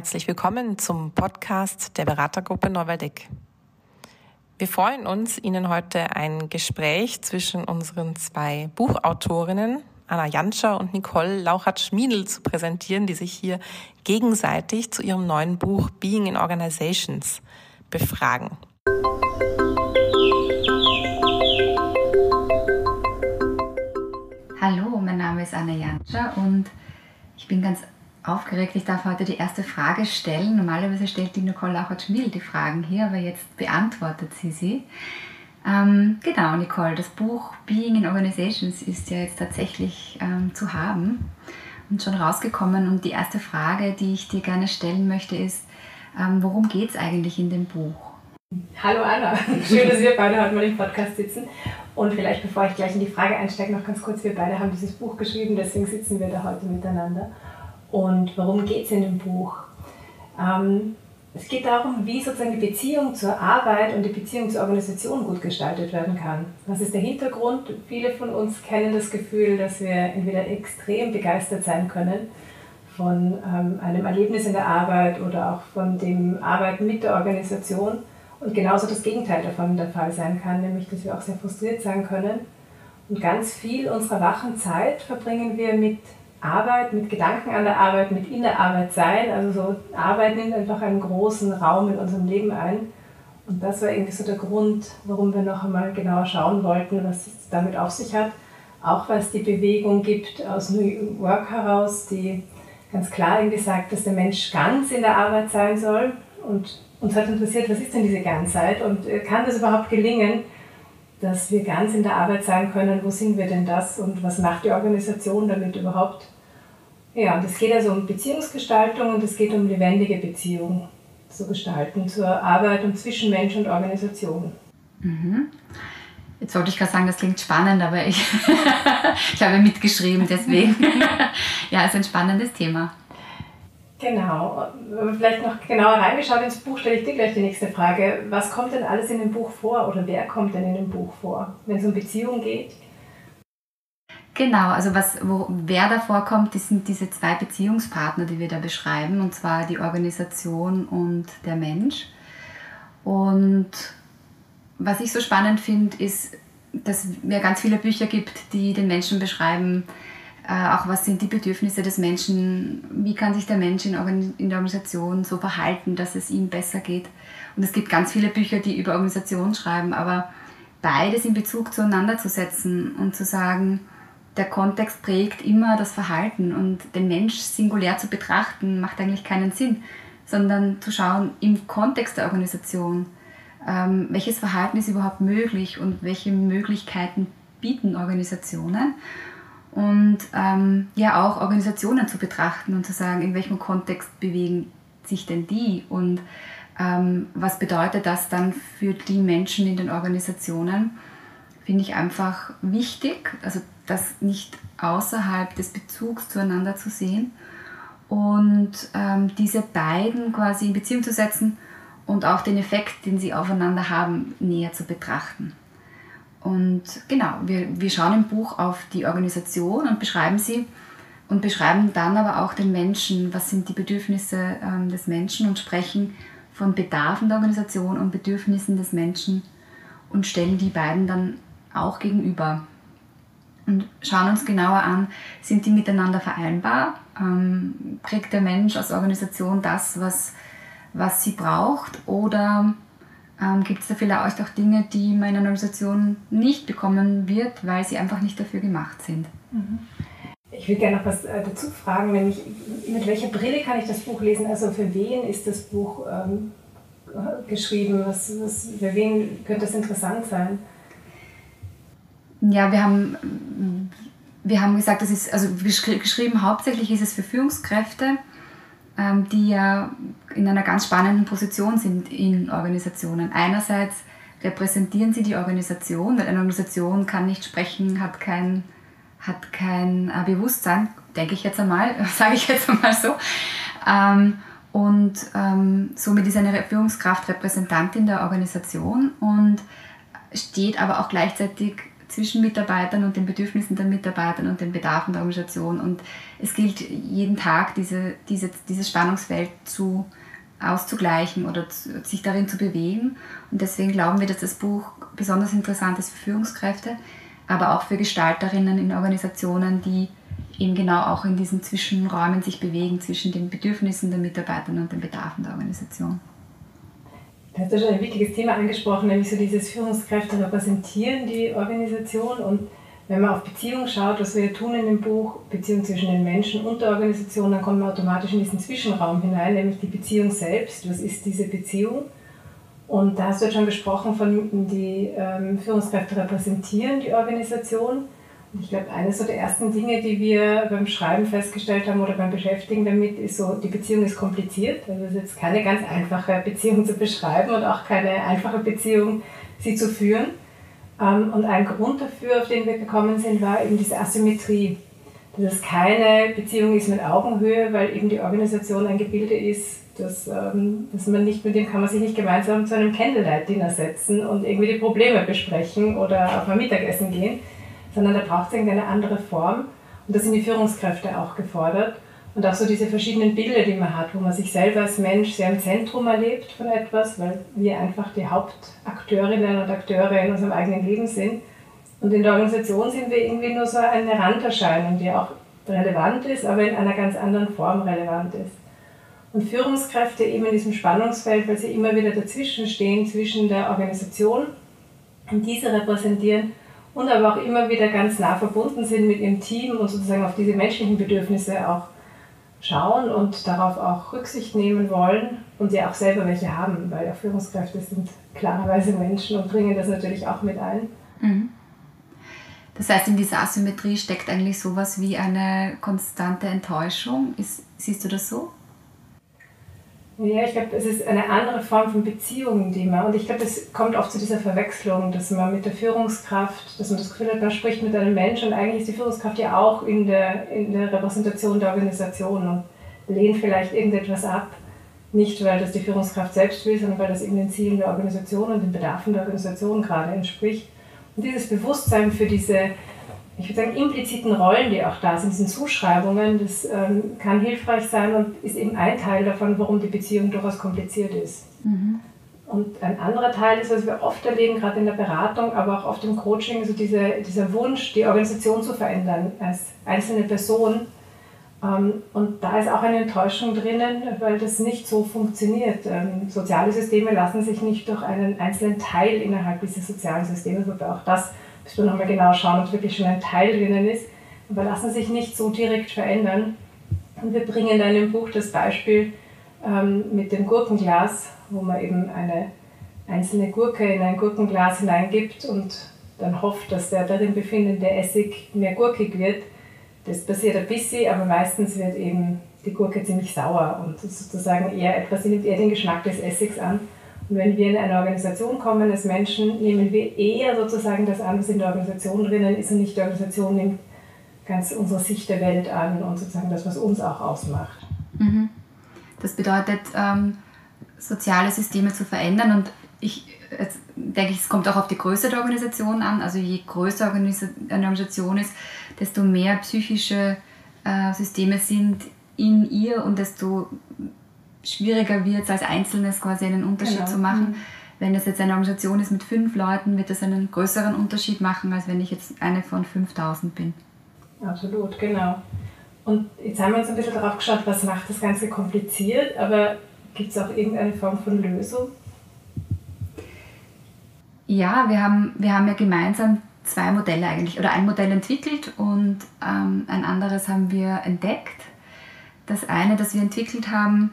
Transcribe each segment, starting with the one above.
Herzlich willkommen zum Podcast der Beratergruppe Neuwaldeck. Wir freuen uns, Ihnen heute ein Gespräch zwischen unseren zwei Buchautorinnen, Anna Janscher und Nicole Lauchert-Schmiedel, zu präsentieren, die sich hier gegenseitig zu ihrem neuen Buch Being in Organizations befragen. Hallo, mein Name ist Anna Janscher und ich bin ganz aufgeregt. Ich darf heute die erste Frage stellen. Normalerweise stellt die Nicole Lauchert-Schmiel die Fragen hier, aber jetzt beantwortet sie sie. Ähm, genau, Nicole, das Buch Being in Organizations ist ja jetzt tatsächlich ähm, zu haben und schon rausgekommen. Und die erste Frage, die ich dir gerne stellen möchte, ist, ähm, worum geht es eigentlich in dem Buch? Hallo Anna, schön, dass wir beide heute mal im Podcast sitzen. Und vielleicht, bevor ich gleich in die Frage einsteige, noch ganz kurz, wir beide haben dieses Buch geschrieben, deswegen sitzen wir da heute miteinander. Und worum geht es in dem Buch? Ähm, es geht darum, wie sozusagen die Beziehung zur Arbeit und die Beziehung zur Organisation gut gestaltet werden kann. Was ist der Hintergrund? Viele von uns kennen das Gefühl, dass wir entweder extrem begeistert sein können von ähm, einem Erlebnis in der Arbeit oder auch von dem Arbeiten mit der Organisation und genauso das Gegenteil davon der Fall sein kann, nämlich dass wir auch sehr frustriert sein können. Und ganz viel unserer wachen Zeit verbringen wir mit Arbeit, mit Gedanken an der Arbeit, mit in der Arbeit sein. Also so Arbeit nimmt einfach einen großen Raum in unserem Leben ein. Und das war irgendwie so der Grund, warum wir noch einmal genauer schauen wollten, was es damit auf sich hat. Auch es die Bewegung gibt aus New Work heraus, die ganz klar irgendwie sagt, dass der Mensch ganz in der Arbeit sein soll. Und uns hat interessiert, was ist denn diese Ganzheit und äh, kann das überhaupt gelingen, dass wir ganz in der Arbeit sein können, wo sind wir denn das und was macht die Organisation damit überhaupt? Ja, und es geht also um Beziehungsgestaltung und es geht um lebendige Beziehungen zu gestalten zur Arbeit und zwischen Mensch und Organisation. Mhm. Jetzt wollte ich gerade sagen, das klingt spannend, aber ich, ich habe mitgeschrieben, deswegen. ja, es ist ein spannendes Thema. Genau. Vielleicht noch genauer reingeschaut ins Buch, stelle ich dir gleich die nächste Frage. Was kommt denn alles in dem Buch vor oder wer kommt denn in dem Buch vor, wenn es um Beziehungen geht? Genau, also was, wo, wer da vorkommt, das sind diese zwei Beziehungspartner, die wir da beschreiben, und zwar die Organisation und der Mensch. Und was ich so spannend finde, ist, dass es ganz viele Bücher gibt, die den Menschen beschreiben, auch was sind die Bedürfnisse des Menschen, wie kann sich der Mensch in, in der Organisation so verhalten, dass es ihm besser geht. Und es gibt ganz viele Bücher, die über Organisation schreiben, aber beides in Bezug zueinander zu setzen und zu sagen, der Kontext prägt immer das Verhalten und den Mensch singulär zu betrachten, macht eigentlich keinen Sinn, sondern zu schauen im Kontext der Organisation, ähm, welches Verhalten ist überhaupt möglich und welche Möglichkeiten bieten Organisationen und ähm, ja auch Organisationen zu betrachten und zu sagen, in welchem Kontext bewegen sich denn die und ähm, was bedeutet das dann für die Menschen in den Organisationen, finde ich einfach wichtig, also das nicht außerhalb des Bezugs zueinander zu sehen und ähm, diese beiden quasi in Beziehung zu setzen und auch den Effekt, den sie aufeinander haben, näher zu betrachten. Und genau, wir, wir schauen im Buch auf die Organisation und beschreiben sie und beschreiben dann aber auch den Menschen, was sind die Bedürfnisse ähm, des Menschen und sprechen von Bedarfen der Organisation und Bedürfnissen des Menschen und stellen die beiden dann auch gegenüber und schauen uns genauer an, sind die miteinander vereinbar? Ähm, kriegt der Mensch als Organisation das, was, was sie braucht? Oder ähm, Gibt es da vielleicht auch Dinge, die einer Organisation nicht bekommen wird, weil sie einfach nicht dafür gemacht sind? Mhm. Ich würde gerne noch was äh, dazu fragen, nämlich mit welcher Brille kann ich das Buch lesen? Also für wen ist das Buch ähm, geschrieben? Was, was, für wen könnte das interessant sein? Ja, wir haben, wir haben gesagt, das ist, also geschrieben hauptsächlich ist es für Führungskräfte, die ja in einer ganz spannenden Position sind in Organisationen. Einerseits repräsentieren sie die Organisation, weil eine Organisation kann nicht sprechen, hat kein, hat kein äh, Bewusstsein, denke ich jetzt einmal, sage ich jetzt einmal so. Ähm, und ähm, somit ist eine Führungskraft Repräsentantin der Organisation und steht aber auch gleichzeitig zwischen Mitarbeitern und den Bedürfnissen der Mitarbeiter und den Bedarfen der Organisation. Und es gilt jeden Tag, diese, diese, dieses Spannungsfeld zu, auszugleichen oder zu, sich darin zu bewegen. Und deswegen glauben wir, dass das Buch besonders interessant ist für Führungskräfte, aber auch für Gestalterinnen in Organisationen, die eben genau auch in diesen Zwischenräumen sich bewegen zwischen den Bedürfnissen der Mitarbeiter und den Bedarfen der Organisation. Du hast ja schon ein wichtiges Thema angesprochen, nämlich so dieses Führungskräfte repräsentieren die Organisation und wenn man auf Beziehungen schaut, was wir tun in dem Buch, Beziehung zwischen den Menschen und der Organisation, dann kommen wir automatisch in diesen Zwischenraum hinein, nämlich die Beziehung selbst. Was ist diese Beziehung? Und da hast du jetzt schon gesprochen von die ähm, Führungskräfte repräsentieren die Organisation. Ich glaube, eines der ersten Dinge, die wir beim Schreiben festgestellt haben oder beim Beschäftigen damit, ist so, die Beziehung ist kompliziert. Also es ist jetzt keine ganz einfache Beziehung zu beschreiben und auch keine einfache Beziehung, sie zu führen. Ähm, und ein Grund dafür, auf den wir gekommen sind, war eben diese Asymmetrie. Dass es keine Beziehung ist mit Augenhöhe, weil eben die Organisation ein Gebilde ist, dass, ähm, dass man nicht, mit dem kann man sich nicht gemeinsam zu einem Candlelight-Dinner setzen und irgendwie die Probleme besprechen oder auf ein Mittagessen gehen sondern da braucht es eine andere Form. Und da sind die Führungskräfte auch gefordert. Und auch so diese verschiedenen Bilder, die man hat, wo man sich selber als Mensch sehr im Zentrum erlebt von etwas, weil wir einfach die Hauptakteurinnen und Akteure in unserem eigenen Leben sind. Und in der Organisation sind wir irgendwie nur so eine Randerscheinung, die auch relevant ist, aber in einer ganz anderen Form relevant ist. Und Führungskräfte eben in diesem Spannungsfeld, weil sie immer wieder dazwischen stehen, zwischen der Organisation und diese repräsentieren und aber auch immer wieder ganz nah verbunden sind mit ihrem Team und sozusagen auf diese menschlichen Bedürfnisse auch schauen und darauf auch Rücksicht nehmen wollen und ja auch selber welche haben, weil ja Führungskräfte sind klarerweise Menschen und bringen das natürlich auch mit ein. Mhm. Das heißt, in dieser Asymmetrie steckt eigentlich sowas wie eine konstante Enttäuschung. Ist, siehst du das so? Ja, ich glaube, es ist eine andere Form von Beziehungen, die man, und ich glaube, es kommt oft zu dieser Verwechslung, dass man mit der Führungskraft, dass man das Gefühl hat, man spricht mit einem Menschen und eigentlich ist die Führungskraft ja auch in der, in der Repräsentation der Organisation und lehnt vielleicht irgendetwas ab. Nicht, weil das die Führungskraft selbst will, sondern weil das eben den Zielen der Organisation und den Bedarfen der Organisation gerade entspricht. Und dieses Bewusstsein für diese ich würde sagen, impliziten Rollen, die auch da sind, diesen Zuschreibungen, das ähm, kann hilfreich sein und ist eben ein Teil davon, warum die Beziehung durchaus kompliziert ist. Mhm. Und ein anderer Teil ist, was wir oft erleben, gerade in der Beratung, aber auch oft im Coaching, so diese, dieser Wunsch, die Organisation zu verändern als einzelne Person. Ähm, und da ist auch eine Enttäuschung drinnen, weil das nicht so funktioniert. Ähm, soziale Systeme lassen sich nicht durch einen einzelnen Teil innerhalb dieses sozialen Systems, wobei auch das müssen wir nochmal genau schauen, ob wirklich schon ein Teil drinnen ist, aber lassen sich nicht so direkt verändern. Und wir bringen dann im Buch das Beispiel ähm, mit dem Gurkenglas, wo man eben eine einzelne Gurke in ein Gurkenglas hineingibt und dann hofft, dass der darin befindende Essig mehr gurkig wird. Das passiert ein bisschen, aber meistens wird eben die Gurke ziemlich sauer und sozusagen eher etwas, sie nimmt eher den Geschmack des Essigs an wenn wir in eine Organisation kommen als Menschen, nehmen wir eher sozusagen das an, was in der Organisation drinnen ist und nicht die Organisation nimmt ganz unsere Sicht der Welt an und sozusagen das, was uns auch ausmacht. Mhm. Das bedeutet, ähm, soziale Systeme zu verändern und ich denke es kommt auch auf die Größe der Organisation an. Also je größer eine Organisation ist, desto mehr psychische äh, Systeme sind in ihr und desto schwieriger wird es als Einzelnes quasi einen Unterschied genau. zu machen. Mhm. Wenn das jetzt eine Organisation ist mit fünf Leuten, wird das einen größeren Unterschied machen, als wenn ich jetzt eine von 5000 bin. Absolut, genau. Und jetzt haben wir uns ein bisschen darauf geschaut, was macht das Ganze kompliziert, aber gibt es auch irgendeine Form von Lösung? Ja, wir haben, wir haben ja gemeinsam zwei Modelle eigentlich, oder ein Modell entwickelt und ähm, ein anderes haben wir entdeckt. Das eine, das wir entwickelt haben,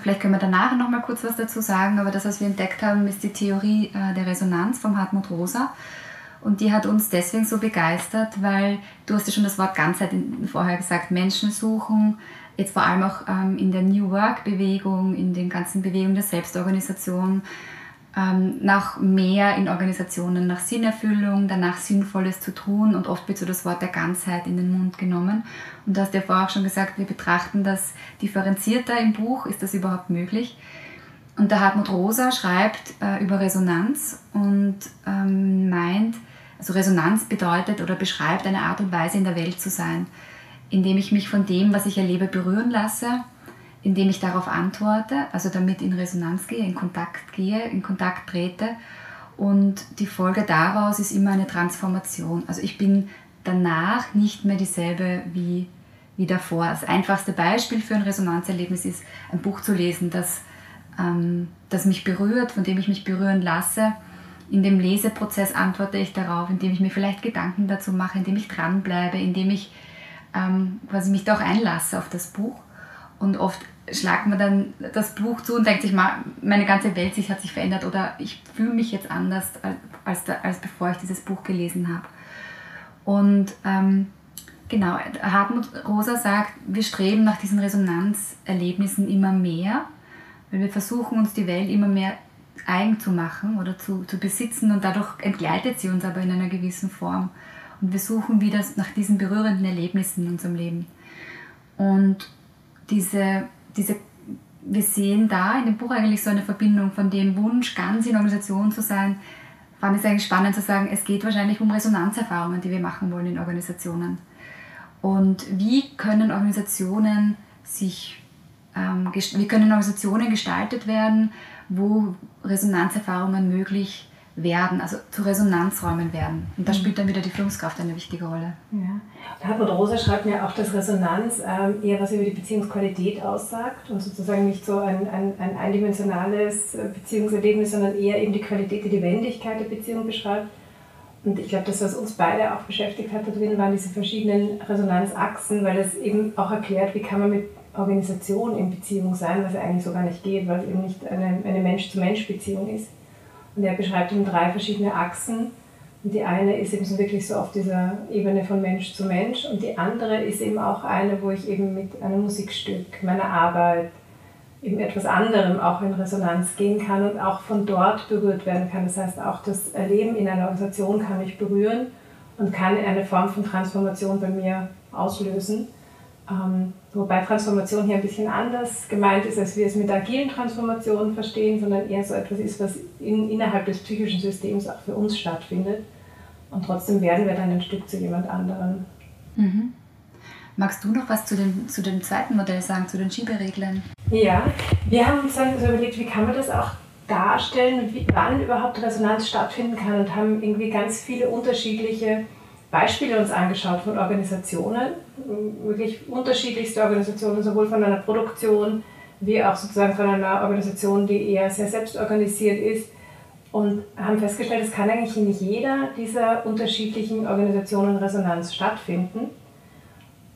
Vielleicht können wir danach noch mal kurz was dazu sagen, aber das, was wir entdeckt haben, ist die Theorie äh, der Resonanz von Hartmut Rosa. Und die hat uns deswegen so begeistert, weil du hast ja schon das Wort Ganzheit vorher gesagt, Menschen suchen, jetzt vor allem auch ähm, in der New Work-Bewegung, in den ganzen Bewegungen der Selbstorganisation, ähm, nach mehr in Organisationen, nach Sinnerfüllung, danach Sinnvolles zu tun und oft wird so das Wort der Ganzheit in den Mund genommen. Und du hast ja vorher auch schon gesagt, wir betrachten das differenzierter im Buch, ist das überhaupt möglich? Und der Hartmut Rosa schreibt äh, über Resonanz und ähm, meint, Also Resonanz bedeutet oder beschreibt eine Art und Weise in der Welt zu sein, indem ich mich von dem, was ich erlebe, berühren lasse, indem ich darauf antworte, also damit in Resonanz gehe, in Kontakt gehe, in Kontakt trete. Und die Folge daraus ist immer eine Transformation. Also ich bin danach nicht mehr dieselbe wie, wie davor. Das einfachste Beispiel für ein Resonanzerlebnis ist, ein Buch zu lesen, das, ähm, das mich berührt, von dem ich mich berühren lasse. In dem Leseprozess antworte ich darauf, indem ich mir vielleicht Gedanken dazu mache, indem ich dranbleibe, indem ich ähm, quasi mich da auch einlasse auf das Buch. Und oft schlagt man dann das Buch zu und denkt sich, meine ganze Welt hat sich verändert oder ich fühle mich jetzt anders, als, als, als bevor ich dieses Buch gelesen habe. Und ähm, genau, Hartmut Rosa sagt, wir streben nach diesen Resonanzerlebnissen immer mehr, weil wir versuchen, uns die Welt immer mehr eigen zu machen oder zu, zu besitzen und dadurch entgleitet sie uns aber in einer gewissen Form. Und wir suchen wieder nach diesen berührenden Erlebnissen in unserem Leben. Und diese, diese, wir sehen da in dem Buch eigentlich so eine Verbindung von dem Wunsch, ganz in Organisation zu sein, fand es eigentlich spannend zu sagen, es geht wahrscheinlich um Resonanzerfahrungen, die wir machen wollen in Organisationen. Und wie können Organisationen sich, ähm, wie können Organisationen gestaltet werden, wo Resonanzerfahrungen möglich werden, also zu Resonanzräumen werden. Und da mhm. spielt dann wieder die Führungskraft eine wichtige Rolle. Ja. Hartmut Rosa schreibt mir auch, dass Resonanz ähm, eher was über die Beziehungsqualität aussagt und sozusagen nicht so ein, ein, ein eindimensionales äh, Beziehungserlebnis, sondern eher eben die Qualität, die Lebendigkeit der Beziehung beschreibt. Und ich glaube, das, was uns beide auch beschäftigt hat da drin, waren diese verschiedenen Resonanzachsen, weil es eben auch erklärt, wie kann man mit Organisation in Beziehung sein, was ja eigentlich so gar nicht geht, weil es eben nicht eine, eine Mensch-zu-Mensch-Beziehung ist. Und er beschreibt eben drei verschiedene Achsen. Und die eine ist eben so wirklich so auf dieser Ebene von Mensch zu Mensch. Und die andere ist eben auch eine, wo ich eben mit einem Musikstück, meiner Arbeit, eben etwas anderem auch in Resonanz gehen kann und auch von dort berührt werden kann. Das heißt, auch das Erleben in einer Organisation kann mich berühren und kann eine Form von Transformation bei mir auslösen. Ähm, wobei Transformation hier ein bisschen anders gemeint ist, als wir es mit agilen Transformationen verstehen, sondern eher so etwas ist, was in, innerhalb des psychischen Systems auch für uns stattfindet. Und trotzdem werden wir dann ein Stück zu jemand anderem. Mhm. Magst du noch was zu dem, zu dem zweiten Modell sagen, zu den Schiebereglern? Ja, wir haben uns dann so überlegt, wie kann man das auch darstellen, wie, wann überhaupt Resonanz stattfinden kann und haben irgendwie ganz viele unterschiedliche Beispiele uns angeschaut von Organisationen, wirklich unterschiedlichste Organisationen, sowohl von einer Produktion wie auch sozusagen von einer Organisation, die eher sehr selbstorganisiert ist. Und haben festgestellt, es kann eigentlich in jeder dieser unterschiedlichen Organisationen Resonanz stattfinden.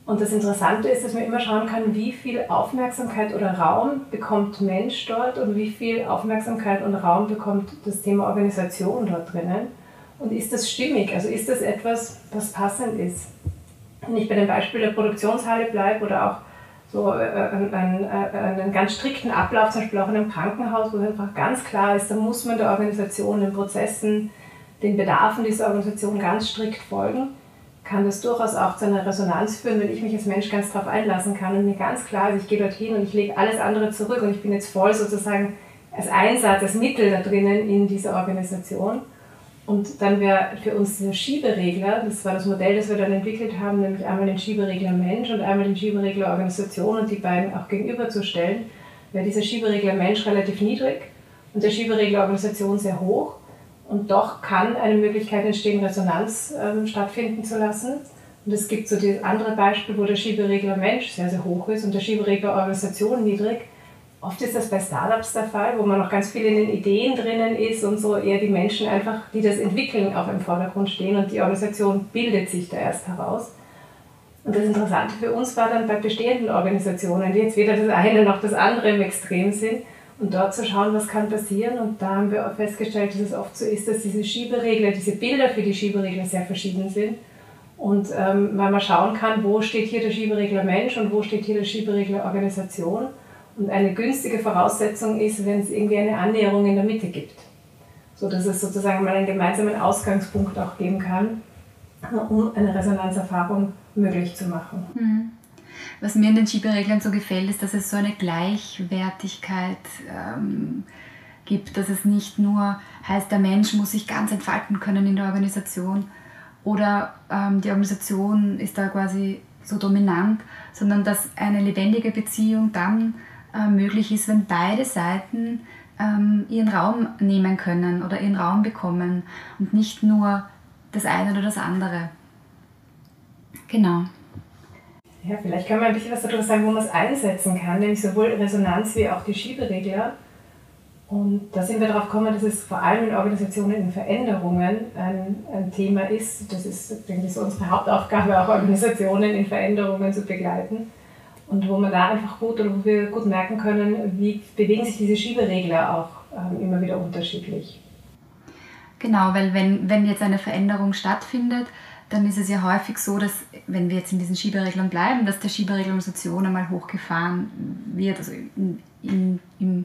Und das Interessante ist, dass man immer schauen kann, wie viel Aufmerksamkeit oder Raum bekommt Mensch dort und wie viel Aufmerksamkeit und Raum bekommt das Thema Organisation dort drinnen. Und ist das stimmig? Also ist das etwas, was passend ist? Wenn ich bei dem Beispiel der Produktionshalle bleibe oder auch so äh, einen, äh, einen ganz strikten Ablauf, zum Beispiel auch in einem Krankenhaus, wo einfach ganz klar ist, da muss man der Organisation, den Prozessen, den Bedarfen dieser Organisation ganz strikt folgen, kann das durchaus auch zu einer Resonanz führen, wenn ich mich als Mensch ganz darauf einlassen kann und mir ganz klar ist, ich gehe dorthin und ich lege alles andere zurück und ich bin jetzt voll sozusagen als Einsatz, als Mittel da drinnen in dieser Organisation. Und dann wäre für uns dieser Schieberegler, das war das Modell, das wir dann entwickelt haben, nämlich einmal den Schieberegler Mensch und einmal den Schieberegler Organisation und die beiden auch gegenüberzustellen, wäre dieser Schieberegler Mensch relativ niedrig und der Schieberegler Organisation sehr hoch. Und doch kann eine Möglichkeit entstehen, Resonanz ähm, stattfinden zu lassen. Und es gibt so das andere Beispiel, wo der Schieberegler Mensch sehr, sehr hoch ist und der Schieberegler Organisation niedrig. Oft ist das bei Startups der Fall, wo man noch ganz viel in den Ideen drinnen ist und so eher die Menschen einfach, die das entwickeln, auch im Vordergrund stehen und die Organisation bildet sich da erst heraus. Und das Interessante für uns war dann bei bestehenden Organisationen, die jetzt weder das eine noch das andere im Extrem sind, und dort zu schauen, was kann passieren. Und da haben wir auch festgestellt, dass es oft so ist, dass diese Schieberegler, diese Bilder für die Schieberegler sehr verschieden sind. Und ähm, weil man schauen kann, wo steht hier der Schieberegler Mensch und wo steht hier der Schieberegler Organisation. Und eine günstige Voraussetzung ist, wenn es irgendwie eine Annäherung in der Mitte gibt. So dass es sozusagen mal einen gemeinsamen Ausgangspunkt auch geben kann, um eine Resonanzerfahrung möglich zu machen. Mhm. Was mir in den Schiebereglern so gefällt, ist, dass es so eine Gleichwertigkeit ähm, gibt, dass es nicht nur heißt, der Mensch muss sich ganz entfalten können in der Organisation oder ähm, die Organisation ist da quasi so dominant, sondern dass eine lebendige Beziehung dann äh, möglich ist, wenn beide Seiten ähm, ihren Raum nehmen können oder ihren Raum bekommen und nicht nur das eine oder das andere. Genau. Ja, vielleicht können wir ein bisschen was darüber sagen, wo man es einsetzen kann, nämlich sowohl Resonanz wie auch die Schieberegler. Und da sind wir darauf gekommen, dass es vor allem in Organisationen in Veränderungen ein, ein Thema ist. Das ist, denke ich, so unsere Hauptaufgabe, auch Organisationen in Veränderungen zu begleiten. Und wo man da einfach gut oder wo wir gut merken können, wie bewegen sich diese Schieberegler auch ähm, immer wieder unterschiedlich. Genau, weil wenn, wenn jetzt eine Veränderung stattfindet, dann ist es ja häufig so, dass, wenn wir jetzt in diesen Schiebereglern bleiben, dass der Schieberegler Organisation einmal hochgefahren wird, also in, in, im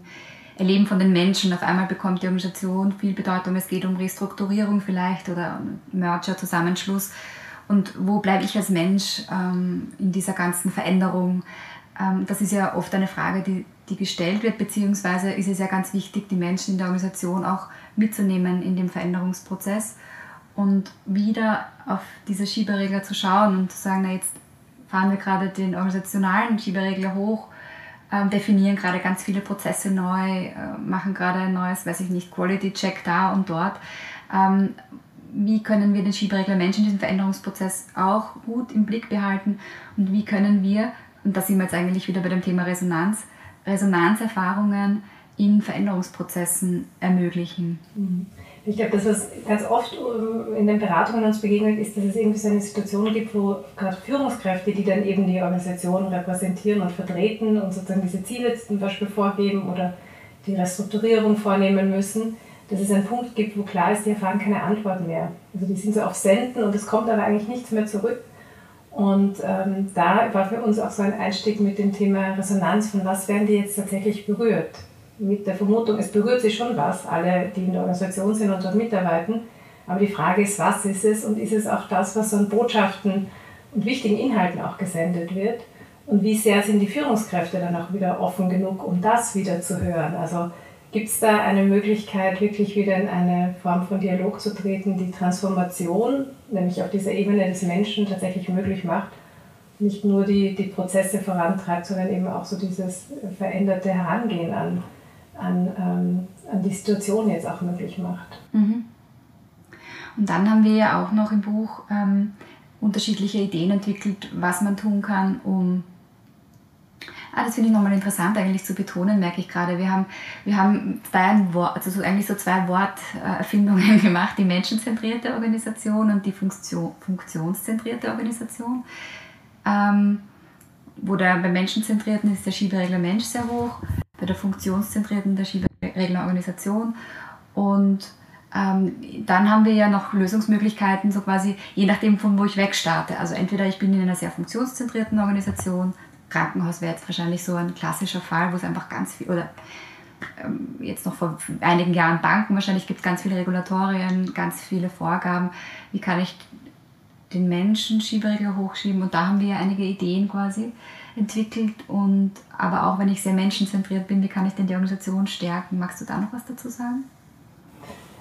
Erleben von den Menschen. Auf einmal bekommt die Organisation viel Bedeutung. Es geht um Restrukturierung vielleicht oder Merger, Zusammenschluss. Und wo bleibe ich als Mensch ähm, in dieser ganzen Veränderung? Ähm, das ist ja oft eine Frage, die, die gestellt wird, beziehungsweise ist es ja ganz wichtig, die Menschen in der Organisation auch mitzunehmen in dem Veränderungsprozess und wieder auf diese Schieberegler zu schauen und zu sagen, na jetzt fahren wir gerade den organisationalen Schieberegler hoch, äh, definieren gerade ganz viele Prozesse neu, äh, machen gerade ein neues, weiß ich nicht, Quality-Check da und dort. Ähm, wie können wir den Schieberegler Menschen in diesem Veränderungsprozess auch gut im Blick behalten und wie können wir, und da sind wir jetzt eigentlich wieder bei dem Thema Resonanz, Resonanzerfahrungen in Veränderungsprozessen ermöglichen. Mhm. Ich glaube, das, was ganz oft ähm, in den Beratungen uns begegnet, ist, dass es irgendwie so eine Situation gibt, wo gerade Führungskräfte, die dann eben die Organisation repräsentieren und vertreten und sozusagen diese Ziele zum Beispiel vorgeben oder die Restrukturierung vornehmen müssen, dass es einen Punkt gibt, wo klar ist, die erfahren keine Antwort mehr. Also die sind so auf Senden und es kommt aber eigentlich nichts mehr zurück. Und ähm, da war für uns auch so ein Einstieg mit dem Thema Resonanz, von was werden die jetzt tatsächlich berührt mit der Vermutung, es berührt sich schon was, alle, die in der Organisation sind und dort mitarbeiten. Aber die Frage ist, was ist es und ist es auch das, was an Botschaften und wichtigen Inhalten auch gesendet wird? Und wie sehr sind die Führungskräfte dann auch wieder offen genug, um das wieder zu hören? Also gibt es da eine Möglichkeit, wirklich wieder in eine Form von Dialog zu treten, die Transformation, nämlich auf dieser Ebene des Menschen tatsächlich möglich macht? Nicht nur die, die Prozesse vorantreibt, sondern eben auch so dieses veränderte Herangehen an an, ähm, an die Situation jetzt auch möglich macht. Mhm. Und dann haben wir ja auch noch im Buch ähm, unterschiedliche Ideen entwickelt, was man tun kann, um Ah, das finde ich nochmal interessant eigentlich zu betonen, merke ich gerade. Wir haben, wir haben zwei, also so eigentlich so zwei Worterfindungen gemacht, die menschenzentrierte Organisation und die Funktion, funktionszentrierte Organisation. Ähm, wo der, bei menschenzentrierten ist der Schieberegler Mensch sehr hoch bei der funktionszentrierten, der Schiebereglerorganisation. Und ähm, dann haben wir ja noch Lösungsmöglichkeiten, so quasi je nachdem, von wo ich wegstarte. Also entweder ich bin in einer sehr funktionszentrierten Organisation, Krankenhaus wäre jetzt wahrscheinlich so ein klassischer Fall, wo es einfach ganz viel, oder ähm, jetzt noch vor einigen Jahren Banken, wahrscheinlich gibt es ganz viele Regulatorien, ganz viele Vorgaben. Wie kann ich den Menschen Schieberegler hochschieben? Und da haben wir ja einige Ideen quasi entwickelt und aber auch wenn ich sehr menschenzentriert bin, wie kann ich denn die Organisation stärken? Magst du da noch was dazu sagen?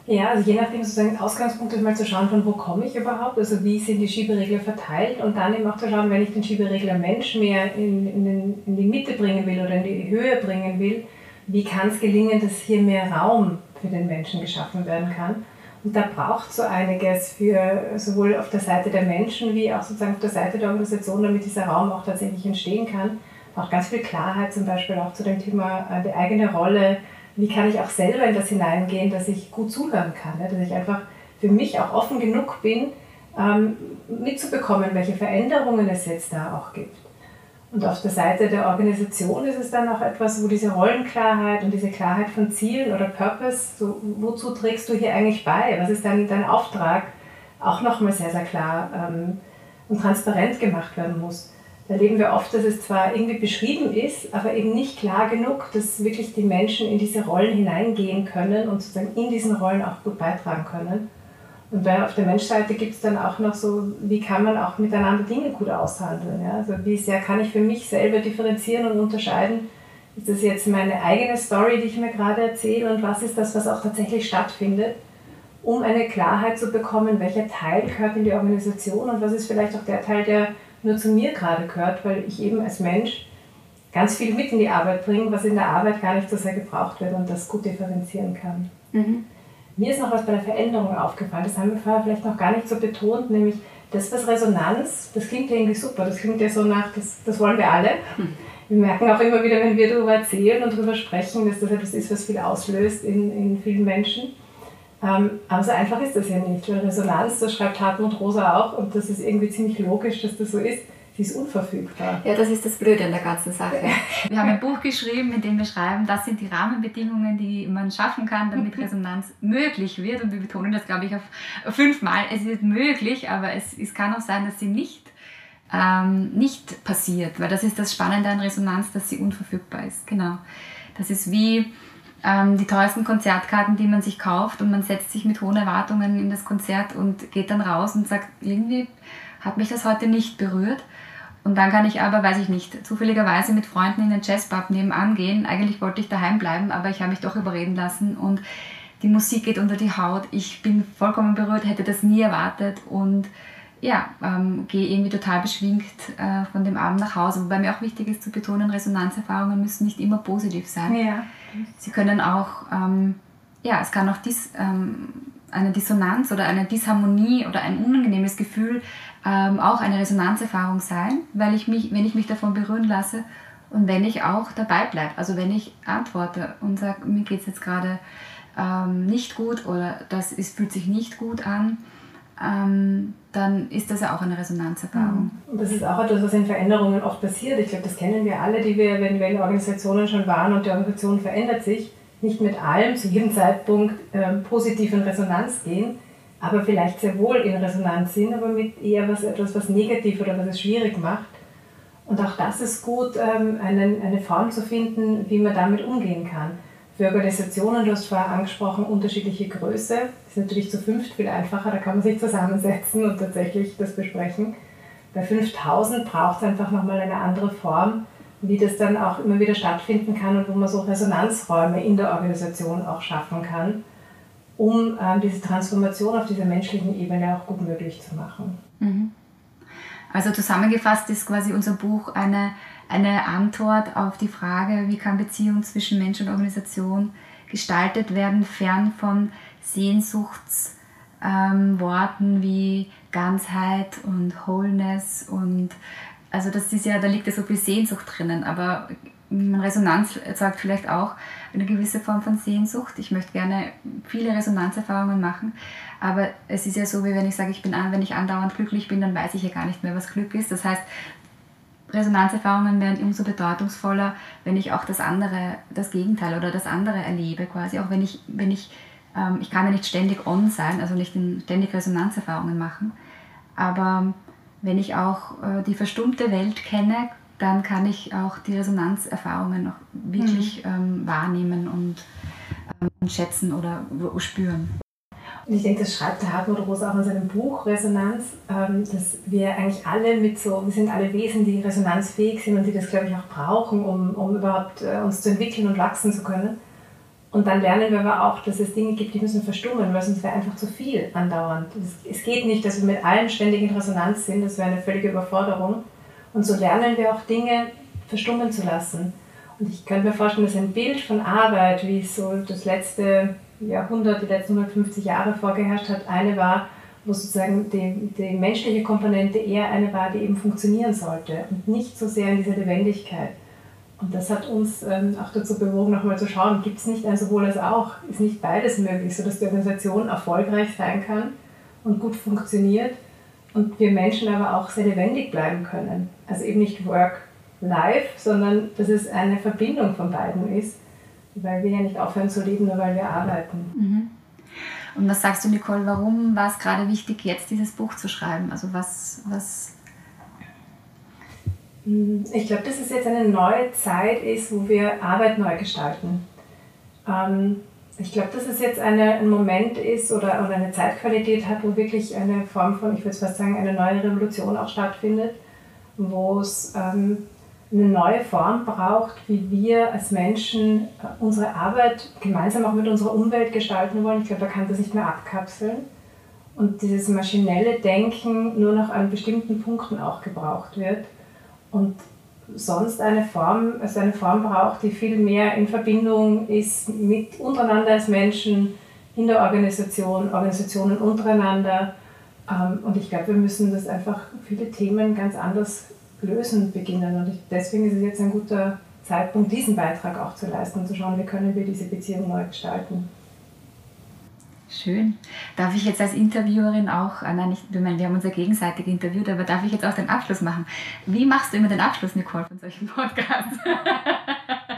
Ja, also je nachdem sozusagen Ausgangspunkt ist mal zu schauen, von wo komme ich überhaupt, also wie sind die Schieberegler verteilt und dann eben auch zu schauen, wenn ich den Schieberegler Mensch mehr in, in, den, in die Mitte bringen will oder in die Höhe bringen will, wie kann es gelingen, dass hier mehr Raum für den Menschen geschaffen werden kann. Und da braucht so einiges für sowohl auf der Seite der Menschen wie auch sozusagen auf der Seite der Organisation, damit dieser Raum auch tatsächlich entstehen kann. Braucht ganz viel Klarheit zum Beispiel auch zu dem Thema äh, die eigene Rolle. Wie kann ich auch selber in das hineingehen, dass ich gut zuhören kann, dass ich einfach für mich auch offen genug bin, ähm, mitzubekommen, welche Veränderungen es jetzt da auch gibt. Und auf der Seite der Organisation ist es dann auch etwas, wo diese Rollenklarheit und diese Klarheit von Zielen oder Purpose, so, wozu trägst du hier eigentlich bei? Was ist dein, dein Auftrag? Auch nochmal sehr, sehr klar ähm, und transparent gemacht werden muss. Da erleben wir oft, dass es zwar irgendwie beschrieben ist, aber eben nicht klar genug, dass wirklich die Menschen in diese Rollen hineingehen können und sozusagen in diesen Rollen auch gut beitragen können. Und bei, auf der Menschseite gibt es dann auch noch so, wie kann man auch miteinander Dinge gut aushandeln. Ja? Also wie sehr kann ich für mich selber differenzieren und unterscheiden, ist das jetzt meine eigene Story, die ich mir gerade erzähle und was ist das, was auch tatsächlich stattfindet, um eine Klarheit zu bekommen, welcher Teil gehört in die Organisation und was ist vielleicht auch der Teil, der nur zu mir gerade gehört, weil ich eben als Mensch ganz viel mit in die Arbeit bringe, was in der Arbeit gar nicht so sehr gebraucht wird und das gut differenzieren kann. Mhm. Mir ist noch was bei der Veränderung aufgefallen, das haben wir vorher vielleicht noch gar nicht so betont, nämlich das, was Resonanz, das klingt ja irgendwie super, das klingt ja so nach, das, das wollen wir alle. Mhm. Wir merken auch immer wieder, wenn wir darüber erzählen und darüber sprechen, dass das etwas ist, was viel auslöst in, in vielen Menschen. Ähm, aber so einfach ist das ja nicht, weil Resonanz, das schreibt Hartmut Rosa auch und das ist irgendwie ziemlich logisch, dass das so ist die ist unverfügbar. Ja, das ist das Blöde an der ganzen Sache. Wir haben ein Buch geschrieben, in dem wir schreiben, das sind die Rahmenbedingungen, die man schaffen kann, damit Resonanz möglich wird. Und wir betonen das, glaube ich, auf fünfmal. Es ist möglich, aber es, es kann auch sein, dass sie nicht, ähm, nicht passiert, weil das ist das Spannende an Resonanz, dass sie unverfügbar ist. Genau. Das ist wie ähm, die teuersten Konzertkarten, die man sich kauft und man setzt sich mit hohen Erwartungen in das Konzert und geht dann raus und sagt, irgendwie hat mich das heute nicht berührt. Und dann kann ich aber, weiß ich nicht, zufälligerweise mit Freunden in den Jazzpub nebenan gehen. Eigentlich wollte ich daheim bleiben, aber ich habe mich doch überreden lassen und die Musik geht unter die Haut. Ich bin vollkommen berührt, hätte das nie erwartet und ja, ähm, gehe irgendwie total beschwingt äh, von dem Abend nach Hause. Wobei mir auch wichtig ist zu betonen, Resonanzerfahrungen müssen nicht immer positiv sein. Ja. Sie können auch, ähm, ja, es kann auch dies, ähm, eine Dissonanz oder eine Disharmonie oder ein unangenehmes Gefühl ähm, auch eine Resonanzerfahrung sein, weil ich mich, wenn ich mich davon berühren lasse und wenn ich auch dabei bleibe, also wenn ich antworte und sage, mir geht es jetzt gerade ähm, nicht gut oder das ist, fühlt sich nicht gut an, ähm, dann ist das ja auch eine Resonanzerfahrung. Und das ist auch etwas, was in Veränderungen oft passiert. Ich glaube, das kennen wir alle, die wir, wenn wir in Organisationen schon waren und die Organisation verändert sich, nicht mit allem zu jedem Zeitpunkt ähm, positiv in Resonanz gehen, aber vielleicht sehr wohl in Resonanz sind, aber mit eher was, etwas, was negativ oder was es schwierig macht. Und auch das ist gut, ähm, einen, eine Form zu finden, wie man damit umgehen kann. Für Organisationen, du hast vorher angesprochen, unterschiedliche Größe. Ist natürlich zu fünft viel einfacher, da kann man sich zusammensetzen und tatsächlich das besprechen. Bei 5000 braucht es einfach nochmal eine andere Form, wie das dann auch immer wieder stattfinden kann und wo man so Resonanzräume in der Organisation auch schaffen kann um ähm, diese Transformation auf dieser menschlichen Ebene auch gut möglich zu machen. Mhm. Also zusammengefasst ist quasi unser Buch eine, eine Antwort auf die Frage, wie kann Beziehung zwischen Mensch und Organisation gestaltet werden, fern von Sehnsuchtsworten ähm, wie Ganzheit und Wholeness und also das ist ja, da liegt ja so viel Sehnsucht drinnen, aber Resonanz erzeugt vielleicht auch eine gewisse Form von Sehnsucht. Ich möchte gerne viele Resonanzerfahrungen machen, aber es ist ja so, wie wenn ich sage, ich bin an, wenn ich andauernd glücklich bin, dann weiß ich ja gar nicht mehr, was Glück ist. Das heißt, Resonanzerfahrungen werden umso bedeutungsvoller, wenn ich auch das andere, das Gegenteil oder das andere erlebe, quasi. Auch wenn ich, wenn ich, ähm, ich kann ja nicht ständig on sein, also nicht ständig Resonanzerfahrungen machen, aber wenn ich auch äh, die verstummte Welt kenne, dann kann ich auch die Resonanzerfahrungen noch wirklich mhm. ähm, wahrnehmen und ähm, schätzen oder spüren. Und ich denke, das schreibt der Hartmut Rosa auch in seinem Buch Resonanz, ähm, dass wir eigentlich alle mit so, wir sind alle Wesen, die resonanzfähig sind und die das, glaube ich, auch brauchen, um, um überhaupt äh, uns zu entwickeln und wachsen zu können. Und dann lernen wir aber auch, dass es Dinge gibt, die müssen verstummen, weil sonst wäre einfach zu viel andauernd. Es geht nicht, dass wir mit allen ständig in Resonanz sind, das wäre eine völlige Überforderung. Und so lernen wir auch Dinge verstummen zu lassen. Und ich könnte mir vorstellen, dass ein Bild von Arbeit, wie so das letzte Jahrhundert, die letzten 150 Jahre vorgeherrscht hat, eine war, wo sozusagen die, die menschliche Komponente eher eine war, die eben funktionieren sollte und nicht so sehr in dieser Lebendigkeit. Und das hat uns ähm, auch dazu bewogen, nochmal zu schauen, gibt es nicht ein sowohl als auch, ist nicht beides möglich, sodass die Organisation erfolgreich sein kann und gut funktioniert und wir Menschen aber auch sehr lebendig bleiben können. Also eben nicht Work-Life, sondern dass es eine Verbindung von beiden ist, weil wir ja nicht aufhören zu leben, nur weil wir arbeiten. Mhm. Und was sagst du, Nicole, warum war es gerade wichtig, jetzt dieses Buch zu schreiben? Also was... was hm, ich glaube, dass es jetzt eine neue Zeit ist, wo wir Arbeit neu gestalten. Ähm, ich glaube, dass es jetzt eine, ein Moment ist oder, oder eine Zeitqualität hat, wo wirklich eine Form von, ich würde fast sagen, eine neue Revolution auch stattfindet, wo es ähm, eine neue Form braucht, wie wir als Menschen unsere Arbeit gemeinsam auch mit unserer Umwelt gestalten wollen. Ich glaube, da kann das nicht mehr abkapseln. Und dieses maschinelle Denken nur noch an bestimmten Punkten auch gebraucht wird. Und sonst eine Form, also eine Form braucht, die viel mehr in Verbindung ist mit untereinander als Menschen, in der Organisation, Organisationen untereinander. Ähm, und ich glaube, wir müssen das einfach viele Themen ganz anders lösen beginnen. Und ich, deswegen ist es jetzt ein guter Zeitpunkt, diesen Beitrag auch zu leisten und zu schauen, wie können wir diese Beziehung neu gestalten. Schön. Darf ich jetzt als Interviewerin auch, äh, nein, nicht, wir haben uns ja gegenseitig interviewt, aber darf ich jetzt auch den Abschluss machen? Wie machst du immer den Abschluss, Nicole, von solchen Podcasts?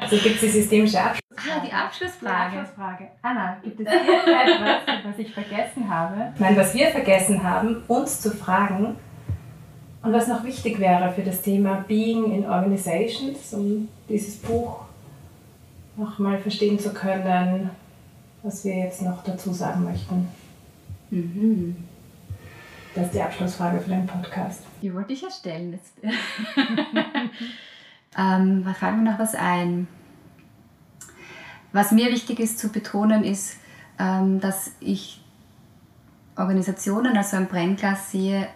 Also gibt es die systemische Abschlussfrage. Ah, die Abschlussfrage. Die Abschlussfrage. Anna, gibt es irgendetwas, was ich vergessen habe? Nein, was wir vergessen haben, uns zu fragen, und was noch wichtig wäre für das Thema Being in Organizations, um dieses Buch nochmal verstehen zu können, was wir jetzt noch dazu sagen möchten. Mhm. Das ist die Abschlussfrage für den Podcast. Die wollte ich ja stellen. ähm, was fällt mir noch was ein? Was mir wichtig ist zu betonen, ist, ähm, dass ich Organisationen als ein Brennglas sehe,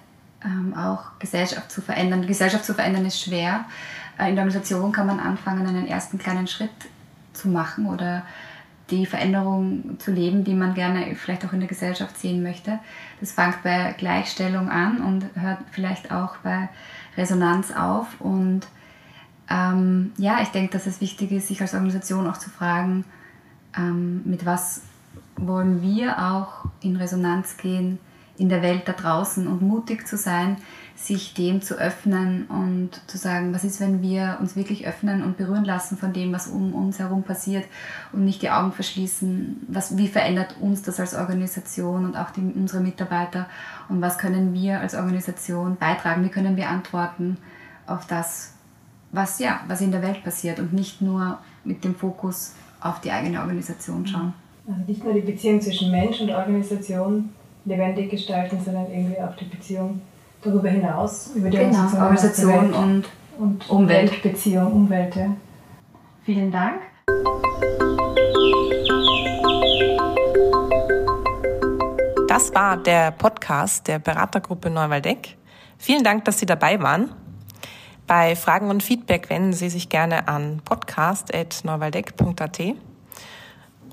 ähm, auch Gesellschaft zu verändern. Gesellschaft zu verändern ist schwer. Äh, in der Organisation kann man anfangen, einen ersten kleinen Schritt zu machen oder die Veränderung zu leben, die man gerne vielleicht auch in der Gesellschaft sehen möchte. Das fängt bei Gleichstellung an und hört vielleicht auch bei Resonanz auf. Und ähm, ja, ich denke, dass es wichtig ist, sich als Organisation auch zu fragen, ähm, mit was wollen wir auch in Resonanz gehen in der Welt da draußen und mutig zu sein, sich dem zu öffnen und zu sagen, was ist, wenn wir uns wirklich öffnen und berühren lassen von dem, was um uns herum passiert und nicht die Augen verschließen, was, wie verändert uns das als Organisation und auch die, unsere Mitarbeiter und was können wir als Organisation beitragen, wie können wir antworten auf das, was, ja, was in der Welt passiert und nicht nur mit dem Fokus auf die eigene Organisation schauen. Also nicht nur die Beziehung zwischen Mensch und Organisation lebendig gestalten, sondern irgendwie auch die Beziehung darüber hinaus, über die genau, Organisation und, und Umwelt. Weltbeziehung, Umwelt. Ja. Vielen Dank. Das war der Podcast der Beratergruppe Neuwaldeck. Vielen Dank, dass Sie dabei waren. Bei Fragen und Feedback wenden Sie sich gerne an podcast.neuwaldeck.at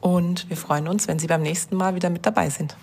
und wir freuen uns, wenn Sie beim nächsten Mal wieder mit dabei sind.